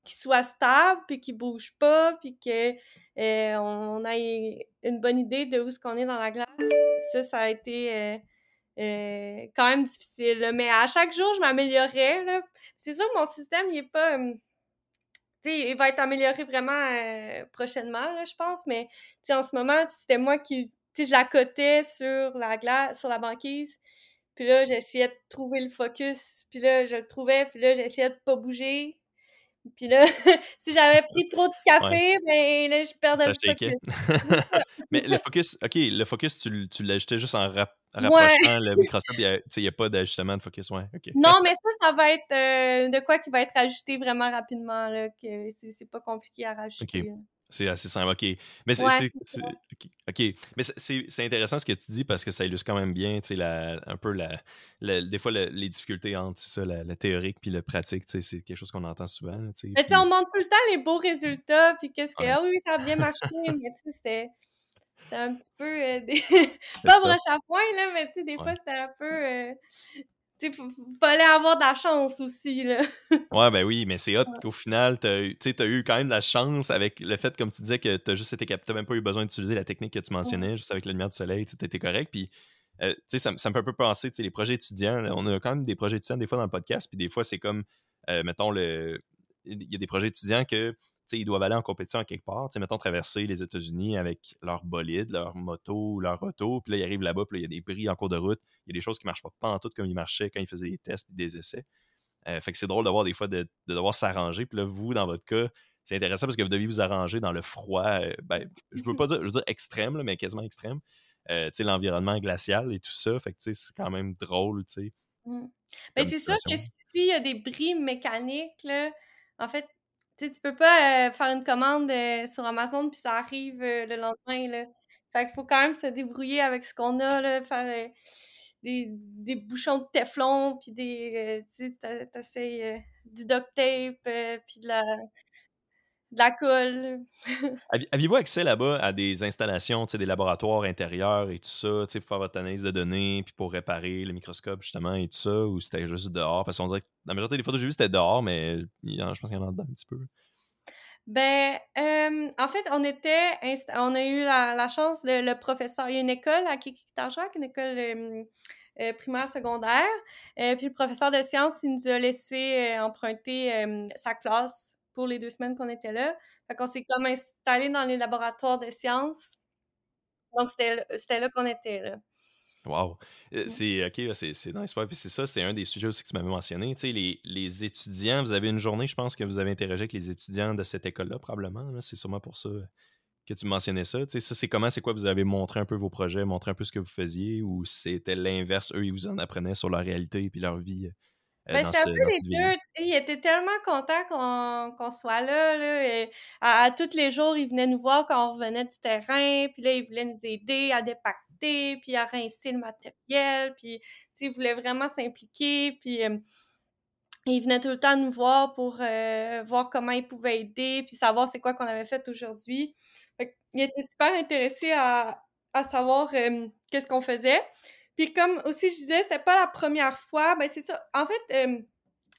qu'il soit stable, puis qu'il bouge pas, puis que on ait une bonne idée de où ce qu'on est dans la glace, ça, ça a été euh, quand même difficile. Mais à chaque jour, je m'améliorais. C'est sûr que mon système, il est pas. Sais, il va être amélioré vraiment euh, prochainement, là, je pense. Mais en ce moment, c'était moi qui. je la cotais sur la glace, sur la banquise. Puis là, j'essayais de trouver le focus. Puis là, je le trouvais. Puis là, j'essayais de pas bouger. Puis là, si j'avais pris trop de café, ben là, je perdais le focus. Mais le focus, OK, le focus, tu, tu l'ajoutais juste en rapprochant le microscope. Il n'y a, pas d'ajustement de focus, ouais. Non, mais ça, ça va être euh, de quoi qui va être ajusté vraiment rapidement, là, que c'est pas compliqué à rajouter. C'est assez simple, OK. Mais c'est OK. Mais c'est intéressant ce que tu dis parce que ça illustre quand même bien, tu sais, un peu la, des fois les difficultés entre ça, la, théorique puis le pratique, tu sais, c'est quelque chose qu'on entend souvent. Tu sais, mais on montre tout le temps les beaux résultats, puis qu'est-ce que, ah oui, ça a bien marché, mais tu sais, c'était c'était un petit peu euh, des... pas broche à point là mais tu sais des fois c'était un peu euh, tu sais fallait avoir de la chance aussi là. Ouais ben oui mais c'est hot qu'au final tu as eu quand même de la chance avec le fait comme tu disais que tu as juste été capté même pas eu besoin d'utiliser la technique que tu mentionnais juste avec la lumière du soleil tu étais correct puis euh, tu sais ça, ça, me fait un peu penser tu sais les projets étudiants on a quand même des projets étudiants des fois dans le podcast puis des fois c'est comme mettons le il y a des projets étudiants que ils doivent aller en compétition à quelque part. mettons traverser les États-Unis avec leur bolide, leur moto, leur auto, puis là, ils arrivent là-bas, puis là, il y a des bris en cours de route, il y a des choses qui marchent pas, pas en tout comme ils marchaient quand ils faisaient des tests et des essais. Euh, fait que c'est drôle de voir des fois de, devoir s'arranger. Puis là, vous, dans votre cas, c'est intéressant parce que vous deviez vous arranger dans le froid, euh, ben, je veux pas dire, je veux dire extrême, mais quasiment extrême. Euh, l'environnement glacial et tout ça. Fait que c'est quand même drôle. Mmh. Ben, c'est sûr que s'il y a des bris mécaniques, là, en fait, tu tu peux pas faire une commande sur Amazon puis ça arrive le lendemain, là. Fait qu'il faut quand même se débrouiller avec ce qu'on a, là, faire des, des, bouchons de Teflon, puis des, tu sais, t'essayes du duct tape, puis de la, de la colle. Aviez-vous accès là-bas à des installations, des laboratoires intérieurs et tout ça, pour faire votre analyse de données, puis pour réparer le microscope justement et tout ça, ou c'était juste dehors? Parce qu'on dirait que la majorité des photos que j'ai vues, c'était dehors, mais je pense qu'il y en a dedans un petit peu. Ben, euh, en fait, on était, on a eu la, chance, de, le professeur, il y a une école à Kikitarjak, une école euh, euh, primaire, secondaire, puis le professeur de sciences, il nous a laissé emprunter sa classe pour les deux semaines qu'on était là. Fait qu'on s'est comme installé dans les laboratoires de sciences. Donc, c'était là qu'on était, là. Wow! C'est OK, c'est nice. puis c'est ça, c'est un des sujets aussi que tu m'avais mentionné. Tu sais, les, les, étudiants, vous avez une journée, je pense que vous avez interagi avec les étudiants de cette école-là, probablement. C'est sûrement pour ça que tu mentionnais ça. Tu sais, ça, c'est comment, c'est quoi, vous avez montré un peu vos projets, montré un peu ce que vous faisiez, ou c'était l'inverse, eux, ils vous en apprenaient sur leur réalité et puis leur vie euh, ben, c'est un peu les deux. Il était tellement content qu'on soit là. là et à, tous les jours, il venait nous voir quand on revenait du terrain. Puis là, il voulait nous aider à dépacter, puis à rincer le matériel. Puis, il voulait vraiment s'impliquer. Puis, il venait tout le temps nous voir pour euh, voir comment il pouvait aider, puis savoir c'est quoi qu'on avait fait aujourd'hui. Il était super intéressé à, à savoir qu'est-ce qu'on faisait. Puis comme aussi je disais, c'était pas la première fois. Ben c'est ça. En fait, euh,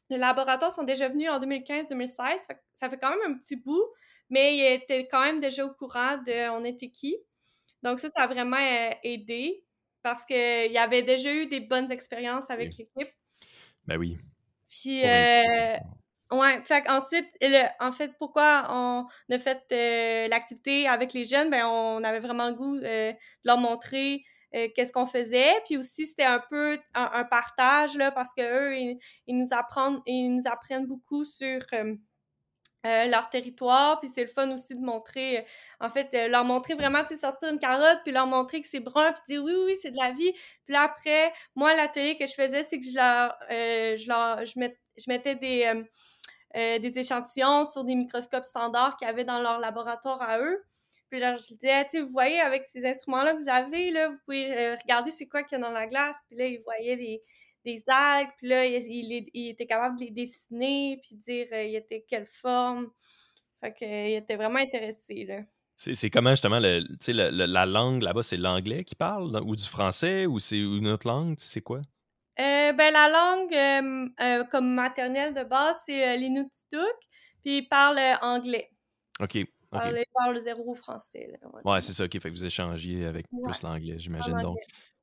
les laboratoires sont déjà venus en 2015-2016. Ça fait quand même un petit bout, mais ils étaient quand même déjà au courant de on était qui. Donc ça, ça a vraiment euh, aidé parce qu'il y avait déjà eu des bonnes expériences avec l'équipe. Ben oui. Puis, euh, ouais, fait ensuite, en fait, pourquoi on a fait l'activité avec les jeunes? Ben, on avait vraiment le goût de leur montrer euh, qu'est-ce qu'on faisait. Puis aussi, c'était un peu un, partage, là, parce que eux, ils, nous apprennent, ils nous apprennent beaucoup sur euh, euh, leur territoire. Puis c'est le fun aussi de montrer, en fait, leur montrer vraiment, tu sais, sortir une carotte, puis leur montrer que c'est brun, puis dire oui, oui, c'est de la vie. Puis là, après, moi, l'atelier que je faisais, c'est que je leur, je leur, je, je mettais des, des échantillons sur des microscopes standards qu'ils avaient dans leur laboratoire à eux. Puis là, je disais, tu vous voyez, avec ces instruments-là que vous avez, là, vous pouvez euh, regarder c'est quoi qu'il y a dans la glace. Puis là, il voyait des, des algues, puis là, il, il, était capable de les dessiner, puis dire euh, il était quelle forme. Fait qu'il était vraiment intéressé, là. C'est comment justement le, la langue là-bas, c'est l'anglais qui parle ou du français ou c'est une autre langue, c'est quoi? Euh, ben la langue comme maternelle de base, c'est l'inutituk, puis il parle anglais. OK. Okay. Parler, zéro français. ouais, c'est ça, ok. Fait que vous échangiez avec plus l'anglais, j'imagine. Donc,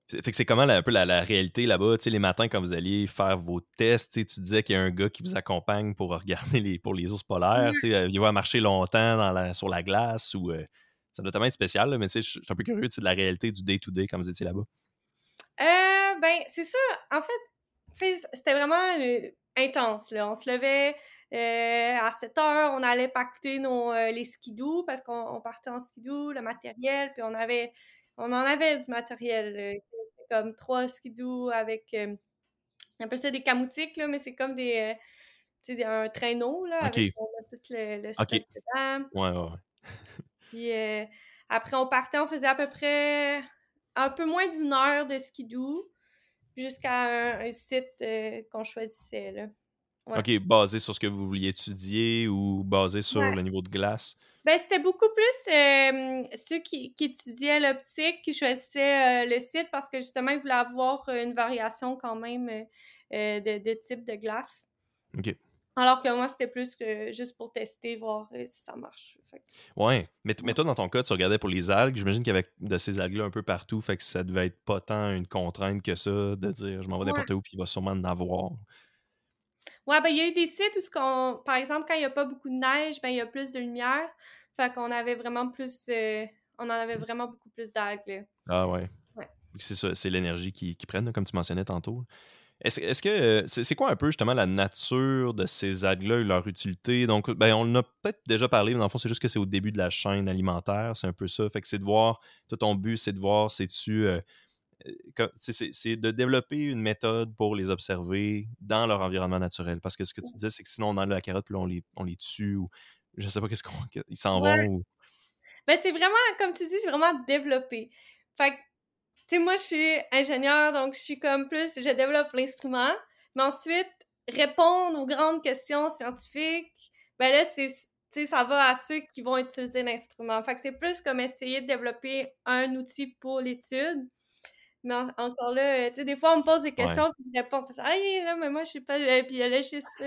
fait que c'est comment un peu la, réalité là-bas, tu sais, les matins quand vous alliez faire vos tests, tu disais qu'il y a un gars qui vous accompagne pour regarder les, pour les ours polaires, tu sais, il va marcher longtemps dans la, sur la glace ou euh, ça doit tellement être spécial, mais tu sais, je suis un peu curieux de la réalité du day-to-day quand vous étiez là-bas. Euh, ben, c'est ça. En fait, c'était vraiment euh, intense, là. On se levait, euh, à 7 heures, on allait pacter nos, euh, les skidoo parce qu'on partait en skidoo, le matériel, puis on avait on en avait du matériel. Euh, c'est comme trois skidoo avec un peu ça des camoutiques, là, mais c'est comme des, sais, un traîneau là, avec on a tout le, le stock dedans. Ouais, ouais, Puis après, on partait, on faisait à peu près un peu moins d'une heure de skidoo jusqu'à un, site qu'on choisissait. Là. OK, basé sur ce que vous vouliez étudier ou basé sur le niveau de glace? Ben, c'était beaucoup plus ceux qui, étudiaient l'optique qui choisissaient le site parce que justement, ils voulaient avoir une variation quand même de, de, type de glace. OK. Alors que moi, c'était plus que juste pour tester, voir si ça marche. Ouais. Mais, mais, toi, dans ton cas, tu regardais pour les algues. J'imagine qu'il y avait de ces algues-là un peu partout. Fait que ça devait être pas tant une contrainte que ça de dire je m'en vais n'importe où puis il va sûrement en avoir. Ouais, ben, il y a eu des sites où, ce qu'on, par exemple, quand il n'y a pas beaucoup de neige, ben, il y a plus de lumière. Fait qu'on avait vraiment plus. Euh, on en avait vraiment beaucoup plus d'algues. Ah ouais. Ouais. C'est ça, c'est l'énergie qu'ils qui prennent, comme tu mentionnais tantôt. Est-ce est que euh, c'est quoi un peu justement la nature de ces algues-là et leur utilité? Donc, ben, on en a peut-être déjà parlé, mais dans le fond, c'est juste que c'est au début de la chaîne alimentaire. C'est un peu ça. Fait que c'est de voir, tout ton but, c'est de voir, c'est-tu. Euh, c'est de développer une méthode pour les observer dans leur environnement naturel. Parce que ce que tu disais, c'est que sinon, on enlève la carotte, puis on les, on les tue, ou je sais pas qu'est-ce qu'on. Ils s'en vont. Ou... Ben, c'est vraiment, comme tu dis, c'est vraiment développer. Fait que, tu sais, moi, je suis ingénieur, donc je suis comme plus, je développe l'instrument, mais ensuite, répondre aux grandes questions scientifiques, ben là, c'est ça va à ceux qui vont utiliser l'instrument. Fait que c'est plus comme essayer de développer un outil pour l'étude mais encore là, tu sais, des fois, on me pose des questions, puis je réponds, ah, là, mais moi, je sais pas, euh, puis là, je suis ça.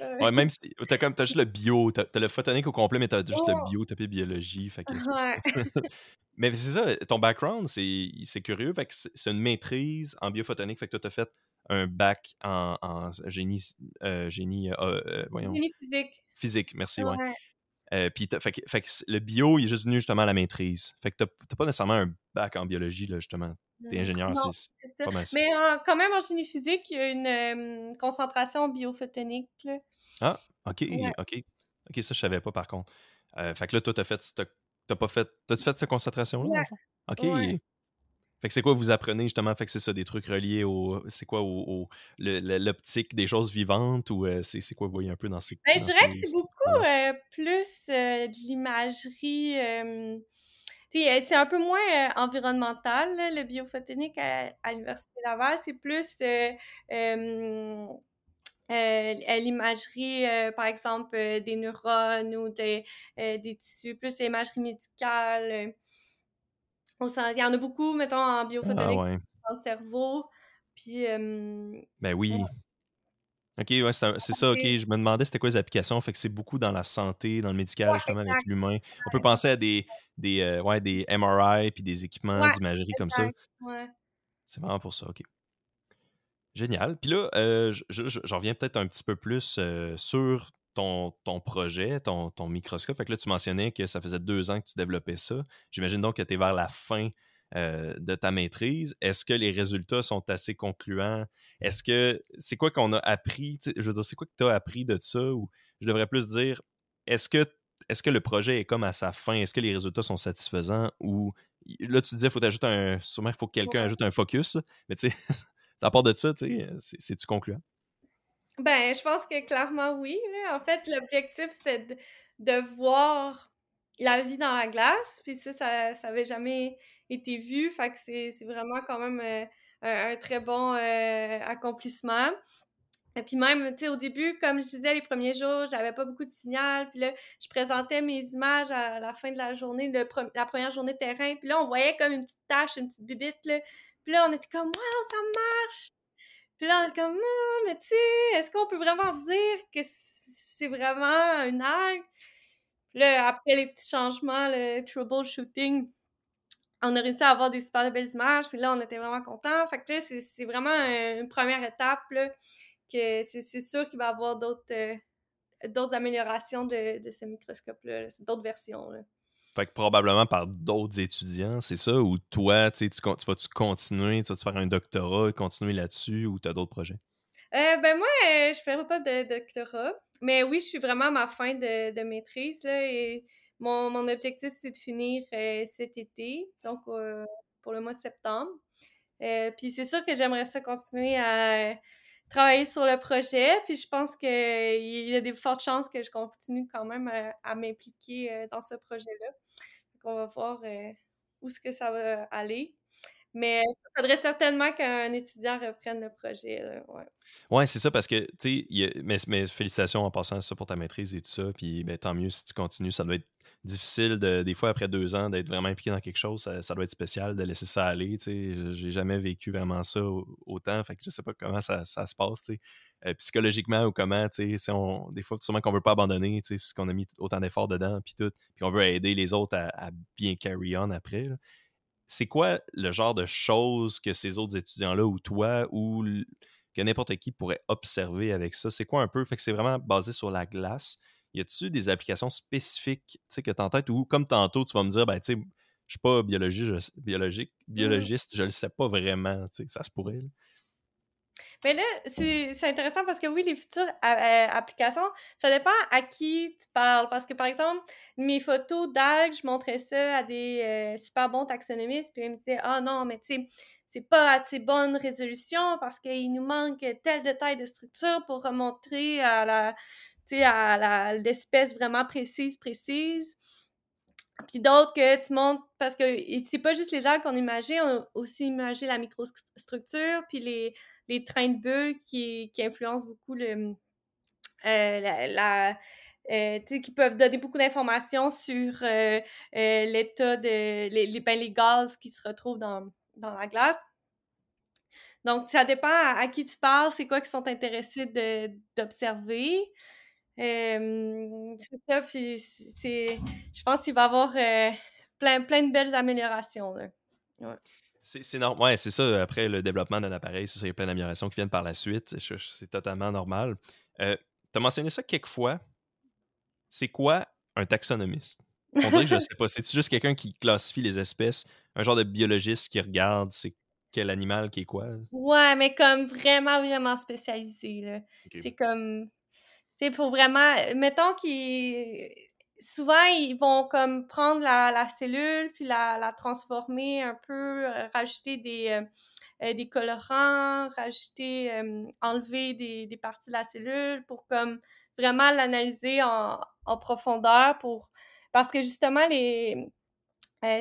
Ouais, même si t'as comme, as juste le bio, t'as as le photonique au complet, mais t'as juste le oh! bio, t'as pas biologie, fait que ouais. mais c'est ça, ton background, c'est curieux, fait que c'est une maîtrise en biophotonique, fait que toi, t'as fait un bac en, en génie, euh, génie, euh, voyons. Génie physique. Physique, merci, ouais. Euh, puis fait, que, le bio, il est juste venu justement à la maîtrise. Fait que t'as pas nécessairement un bac en biologie, là, justement. T'es ingénieur, c'est pas mal Mais quand même, en génie physique, il y a une concentration biophotonique. Là. Ah, ok, ok. Ok, ça, je savais pas par contre. Euh, fait que là, toi, t'as fait. T'as pas fait. T'as-tu fait cette concentration-là? Ok. Fait que c'est quoi vous apprenez justement? Fait que c'est ça, des trucs reliés au. C'est quoi, au, l'optique des choses vivantes ou euh, c'est quoi vous voyez un peu dans ces. Ben, je dirais que c'est beaucoup euh, plus de l'imagerie euh, c'est un peu moins euh, environnemental, le biophotonique à, l'Université Laval. C'est plus euh, l'imagerie, par exemple, des neurones ou des, des tissus, plus l'imagerie médicale. il y en a beaucoup, mettons, en ah, biophotonique dans le cerveau. Puis, ben oui. OK, ouais, c'est ça, OK. Je me demandais c'était quoi les applications. Fait que c'est beaucoup dans la santé, dans le médical, justement, avec l'humain. On peut penser à des, des, euh, ouais, des MRI puis des équipements d'imagerie comme ça. C'est vraiment pour ça, OK. Génial. Puis là, euh, je, reviens peut-être un petit peu plus euh, sur ton, ton projet, ton, ton, microscope. Fait que là, tu mentionnais que ça faisait deux ans que tu développais ça. J'imagine donc que tu es vers la fin euh, de ta maîtrise. Est-ce que les résultats sont assez concluants? Est-ce que c'est quoi qu'on a appris? Je veux dire, c'est quoi que tu as appris de ça? Ou je devrais plus dire, est-ce que est-ce que le projet est comme à sa fin? Est-ce que les résultats sont satisfaisants? Ou là, tu disais, faut ajouter un. Sûrement, il faut que quelqu'un ajoute un focus. Mais tu sais, à part de ça, tu sais, c'est-tu concluant? Ben, je pense que clairement oui. En fait, l'objectif, c'était de, de, voir la vie dans la glace. Puis ça, ça n'avait jamais été vu. Fait que c'est vraiment quand même euh, un, très bon euh, accomplissement. Et puis même, tu sais, au début, comme je disais, les premiers jours, j'avais pas beaucoup de signal. Puis là, je présentais mes images à la fin de la journée, la première journée de terrain. Puis là, on voyait comme une petite tache, une petite bibite, là. Puis là, on était comme, wow, ça marche! Puis là, on était comme, mais tu sais, est-ce qu'on peut vraiment dire que c'est vraiment une algue? Là, après les petits changements, le troubleshooting, on a réussi à avoir des super belles images, puis là, on était vraiment contents. Fait que c'est vraiment une première étape, là, que c'est sûr qu'il va y avoir d'autres euh, d'autres améliorations de, ce microscope-là, d'autres versions. Fait que probablement par d'autres étudiants, c'est ça? Ou toi, tu, tu vas-tu continuer, tu vas -tu faire un doctorat et continuer là-dessus, ou tu as d'autres projets? Euh, ben moi, euh, je ferai pas de doctorat. Mais oui, je suis vraiment à ma fin de, maîtrise, là, et mon, objectif, c'est de finir euh, cet été, donc pour le mois de septembre. puis c'est sûr que j'aimerais ça continuer à travailler sur le projet, puis je pense qu'il y a des fortes chances que je continue quand même à, m'impliquer dans ce projet-là. On va voir où est-ce que ça va aller. Mais il faudrait certainement qu'un étudiant reprenne le projet. Là. Ouais, ouais c'est ça, parce que, tu sais, mais, félicitations en passant ça pour ta maîtrise et tout ça. Puis ben, tant mieux si tu continues. Ça doit être difficile, de, des fois, après deux ans, d'être vraiment impliqué dans quelque chose. Ça, doit être spécial de laisser ça aller. J'ai jamais vécu vraiment ça autant. Fait que je sais pas comment ça, se passe. Euh, psychologiquement ou comment, sais, on, des fois, sûrement qu'on veut pas abandonner, sais, qu'on a mis autant d'efforts dedans, puis tout, puis on veut aider les autres à, bien carry on après c'est quoi le genre de choses que ces autres étudiants-là ou toi ou que n'importe qui pourrait observer avec ça? C'est quoi un peu? Fait que c'est vraiment basé sur la glace. Y a-tu des applications spécifiques que tu en tête ou comme tantôt, tu vas me dire, ben, tu sais, je suis pas biologique, biologique, mmh. biologiste, je le sais pas vraiment, tu sais, ça se pourrait. Mais là, c'est intéressant parce que oui, les futures euh, applications, ça dépend à qui tu parles. Parce que, par exemple, mes photos d'algues, je montrais ça à des euh, super bons taxonomistes, puis ils me disaient « Ah non, mais tu sais, c'est pas assez bonne résolution parce qu'il nous manque tel détail de structure pour remontrer à la, à l'espèce vraiment précise, précise. » Puis d'autres que tu montres, parce que c'est pas juste les algues qu'on imagine, on a aussi imagé la microstructure, puis les, les trains de bulles qui, qui influencent beaucoup le, euh, la, euh, qui peuvent donner beaucoup d'informations sur euh, l'état de les, ben, les, gaz qui se retrouvent dans, dans, la glace. Donc, ça dépend à, qui tu parles, c'est quoi qu'ils sont intéressés d'observer. C'est ça, puis c'est, je pense qu'il va y avoir plein, plein de belles améliorations. Là. Ouais. C'est normal. Ouais, c'est ça. Après le développement d'un appareil, c'est ça, il y a plein d'améliorations qui viennent par la suite. C'est totalement normal. Euh, tu as mentionné ça quelques fois. C'est quoi un taxonomiste? On dirait que je ne sais pas. C'est juste quelqu'un qui classifie les espèces, un genre de biologiste qui regarde c'est quel animal qui est quoi? Ouais, mais comme vraiment, vraiment spécialisé. C'est comme. C'est pour vraiment. Mettons qu'il souvent, ils vont comme prendre la, la cellule, puis la, la, transformer un peu, euh, rajouter des, euh, euh, des colorants, rajouter, enlever des, des, parties de la cellule pour comme vraiment l'analyser en, en, profondeur pour... Parce que justement, les...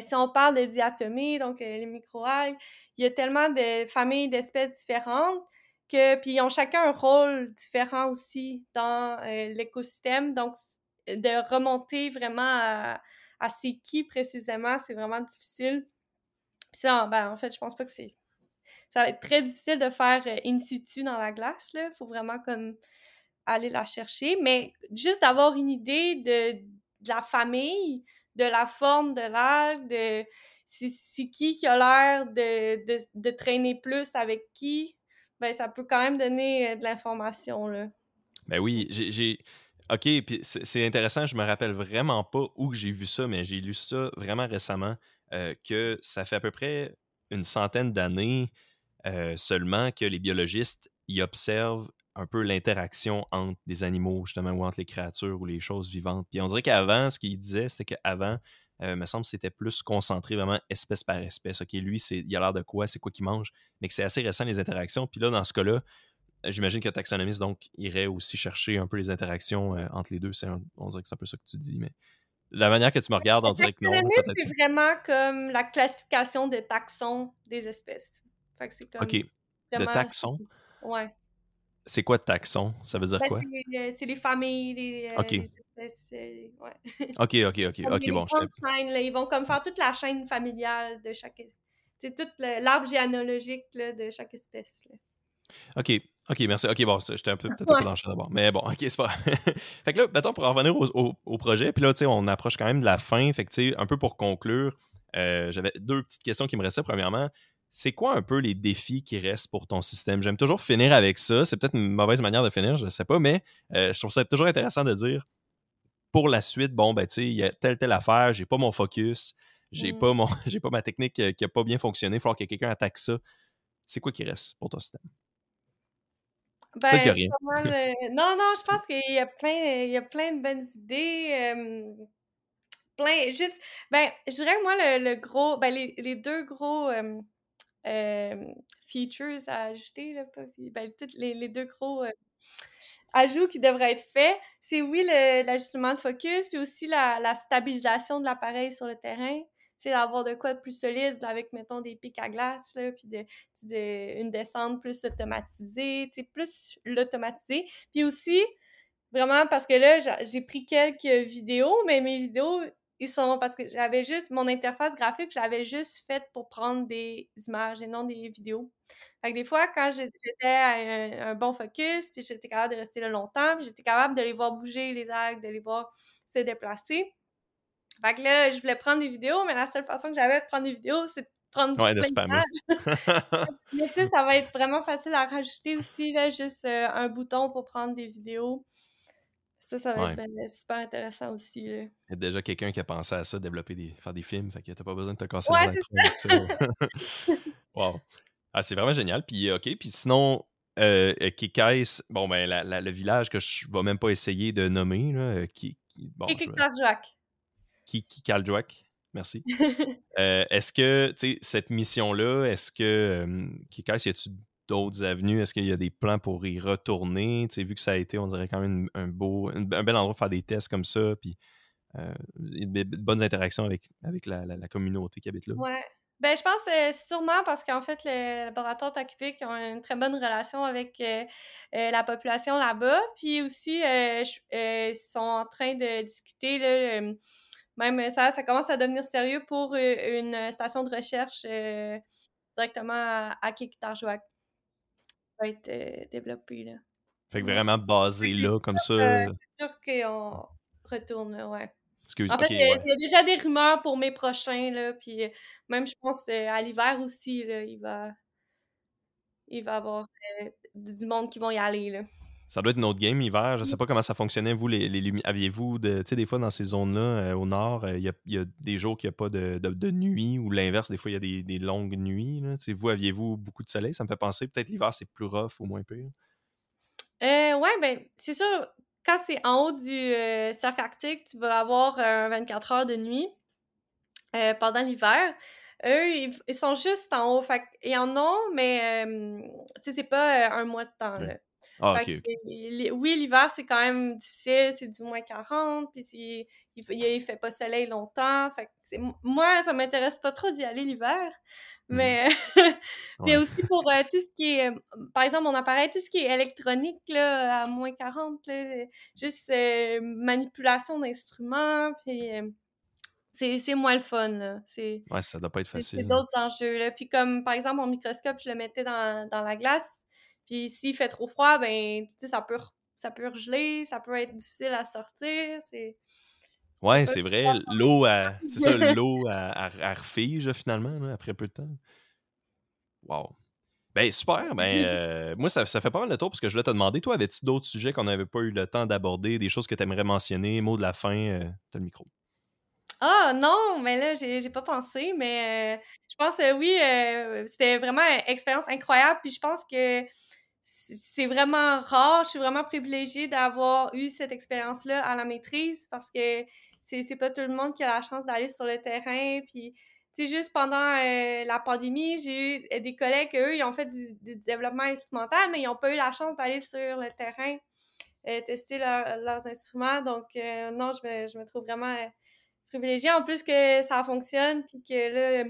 si on parle de diatomées, donc les microalgues, il y a tellement de familles d'espèces différentes puis ils ont chacun un rôle différent aussi dans l'écosystème. Donc de remonter vraiment à, à c'est qui précisément, c'est vraiment difficile. Puis ça, ben, en fait, je pense pas que c'est. Ça va être très difficile de faire euh, in situ dans la glace, là. Faut vraiment comme aller la chercher. Mais juste d'avoir une idée de, de, la famille, de la forme de l'algue, de c'est qui qui a l'air de, de, de, traîner plus avec qui, ben ça peut quand même donner euh, de l'information. Ben oui, j'ai OK, puis c'est intéressant, je me rappelle vraiment pas où j'ai vu ça, mais j'ai lu ça vraiment récemment, euh, que ça fait à peu près une centaine d'années euh, seulement que les biologistes y observent un peu l'interaction entre des animaux, justement, ou entre les créatures ou les choses vivantes. Puis on dirait qu'avant, ce qu'il disait, c'était qu'avant, euh, me semble c'était plus concentré vraiment espèce par espèce. OK, lui, il a l'air de quoi, c'est quoi qu'il mange, mais que c'est assez récent les interactions. Puis là, dans ce cas-là, J'imagine que taxonomiste, donc, irait aussi chercher un peu les interactions euh, entre les deux. on dirait que c'est un peu ça que tu dis, mais la manière que tu me regardes, on dirait que non. c'est vraiment comme la classification de taxons des espèces. Fait que comme OK. De taxons? Ouais. C'est quoi taxon? Ça veut dire ben, quoi? Euh, c'est les familles, les, euh, Ouais. OK, OK, OK. OK, bon. Ils vont comme faire toute la chaîne familiale de chaque... C'est tout l'arbre généalogique là, de chaque espèce. Là. OK. OK, merci. OK, bon, j'étais un peu peut-être un peu dans le d'abord. Mais bon, OK, c'est pas. fait que là, mettons, pour en revenir au, au, projet, puis là, tu sais, on approche quand même de la fin. Fait que, tu sais, un peu pour conclure, euh, j'avais deux petites questions qui me restaient. Premièrement, c'est quoi un peu les défis qui restent pour ton système? J'aime toujours finir avec ça. C'est peut-être une mauvaise manière de finir, je ne sais pas, mais euh, je trouve ça toujours intéressant de dire pour la suite, bon, ben, tu sais, il y a telle, telle affaire, j'ai pas mon focus, j'ai mmh. pas mon j'ai pas ma technique qui n'a pas bien fonctionné, il faut que quelqu'un attaque ça. C'est quoi qui reste pour ton système? Ben, non, non, je pense qu'il y a plein, il y a plein de bonnes idées. plein, juste, ben, je dirais que moi, le, gros, ben, les, les deux gros features à ajouter, là, pas, ben, les, les deux gros ajouts qui devraient être faits, c'est oui, l'ajustement de focus, puis aussi la, la stabilisation de l'appareil sur le terrain d'avoir de quoi de plus solide avec, mettons, des pics à glace, là, puis de, de, une descente plus automatisée, plus l'automatiser. Puis aussi, vraiment, parce que là, j'ai pris quelques vidéos, mais mes vidéos, ils sont parce que j'avais juste mon interface graphique, j'avais juste faite pour prendre des images et non des vidéos. Fait que des fois, quand j'étais à un, bon focus, puis j'étais capable de rester là longtemps, puis j'étais capable de les voir bouger les algues, de les voir se déplacer, fait que là, je voulais prendre des vidéos, mais la seule façon que j'avais de prendre des vidéos, prendre Ouais, de plein spammer. d'images. Mais tu sais, ça va être vraiment facile à rajouter aussi, là, juste euh, un bouton pour prendre des vidéos. Ça, ça va Ouais. être ben, super intéressant aussi. Il y a déjà quelqu'un qui a pensé à ça, développer des, faire des films, fait que t'as pas besoin de te casser Ouais, c'est wow. Ah, c'est vraiment génial. Puis, OK. Puis sinon, euh, euh, Kikais, bon, ben, la- la- le village que je vais même pas essayer de nommer, là, euh, qui, qui- bon, merci. Euh, est-ce que, tu sais, cette mission-là, est-ce que, euh, Kikais, y a-tu d'autres avenues? Est-ce qu'il y a des plans pour y retourner? Tu sais, vu que ça a été, on dirait quand même un beau, un bel endroit pour faire des tests comme ça, puis euh, de de bonnes interactions avec, avec la, communauté qui habite là. Ouais. Ben, je pense euh, sûrement parce qu'en fait, le laboratoire Takupic ont une très bonne relation avec euh, euh, la population là-bas. Puis aussi, euh, euh, ils sont en train de discuter, là, euh, même ça, ça commence à devenir sérieux pour euh, une station de recherche euh, directement à, à. Va être euh, développée, là. Fait que vraiment basé là, comme ça. Euh, c'est sûr qu'on retourne, là, ouais. Excuse, En fait, il y, a- ouais. il y a déjà des rumeurs pour mes prochains, là, puis euh, même, je pense, euh, à l'hiver aussi, là, il va... Il va y avoir du du monde qui vont y aller, là. Ça doit être une autre game hiver. Je sais pas comment ça fonctionnait, vous, les, les Aviez-vous, de- tu sais, des fois dans ces zones-là, euh, au nord, euh, il y, a, il y a des jours qu'il n'y a pas de, de, de nuit, ou l'inverse, des fois, il y a des, des longues nuits. Là. Vous, aviez-vous beaucoup de soleil? Ça me fait penser, peut-être l'hiver, c'est plus rough ou moins pire. Euh, ouais, ben, c'est sûr, quand c'est en haut du euh, cercle arctique, tu vas avoir un 24 heures de nuit pendant l'hiver. Eux, ils, ils sont juste en haut. Fait qu'ils en ont, mais euh, c'est pas euh, un mois de temps, là. Ah, les- oui, l'hiver, c'est quand même difficile, c'est du moins 40, puis il, il fait pas soleil longtemps. Fait que moi, ça m'intéresse pas trop d'y aller l'hiver. Mais, mais aussi pour euh, tout ce qui est, par exemple, mon appareil, tout ce qui est électronique, là, à moins 40, là, juste euh, manipulation d'instruments, puis euh, c'est moins le fun, là. Ouais, ça doit pas être c'est- c'est facile. d'autres enjeux, là. Puis comme, par exemple, mon microscope, je le mettais dans, dans la glace, puis s'il fait trop froid, ben, tu sais, ça peut, ça peut ça peut être difficile à sortir, c'est... Ouais, c'est vrai. L'eau, c'est ça, l'eau, elle refige, finalement, là, après peu de temps. Wow. Ben, super. Ben, euh, moi, ça, ça fait pas mal de tour parce que je voulais te demander, toi, avais-tu d'autres sujets qu'on n'avait pas eu le temps d'aborder, des choses que tu aimerais mentionner, mot de la fin, euh, t'as le micro. Ah non, mais là, j'ai j'ai pas pensé, mais euh, je pense que oui, c'était vraiment une expérience incroyable, puis je pense que c'est vraiment rare, je suis vraiment privilégiée d'avoir eu cette expérience-là à la maîtrise, parce que c'est pas tout le monde qui a la chance d'aller sur le terrain, puis tu sais, juste pendant euh, la pandémie, j'ai eu des collègues, eux, ils ont fait du, développement instrumental, mais ils n'ont pas eu la chance d'aller sur le terrain euh, tester leur- leurs instruments, donc euh, non, je me, je me trouve vraiment... euh, privilégié. En plus que ça fonctionne, puis que là,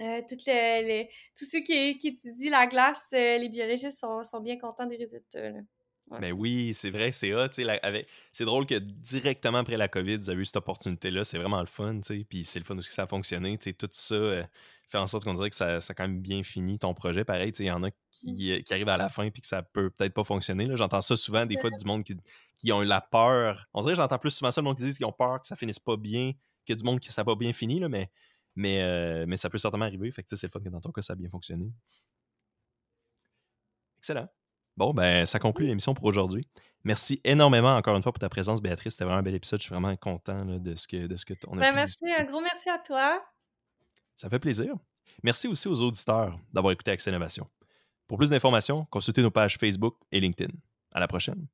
euh, toutes les, les- tous ceux qui, qui étudient la glace, euh, les biologistes sont, sont bien contents des résultats. là. Ouais. Ben oui, c'est vrai, c'est hot. C'est drôle que directement après la COVID, vous avez eu cette opportunité-là. C'est vraiment le fun, tu sais. Puis c'est le fun aussi que ça a fonctionné. tu sais, Tout ça euh, fait en sorte qu'on dirait que ça, ça a quand même bien fini ton projet. Pareil, il y en a qui, qui arrivent à la fin puis que ça peut peut-être pas fonctionner. J'entends ça souvent, des fois, du monde qui, qui ont eu la peur. On dirait que j'entends plus souvent ça, le monde qui disent qu'ils ont peur que ça finisse pas bien, que du monde que ça n'a pas bien fini, là, mais, mais, euh, mais ça peut certainement arriver. Fait que c'est le fun que dans ton cas, ça a bien fonctionné. Excellent. Bon, ben, ça conclut l'émission pour aujourd'hui. Merci énormément encore une fois pour ta présence, Béatrice. C'était vraiment un bel épisode. Je suis vraiment content là, de ce que, de ce que on a Ben, merci, discuter. un gros merci à toi. Ça fait plaisir. Merci aussi aux auditeurs d'avoir écouté Accès Innovation. Pour plus d'informations, consultez nos pages Facebook et LinkedIn. À la prochaine.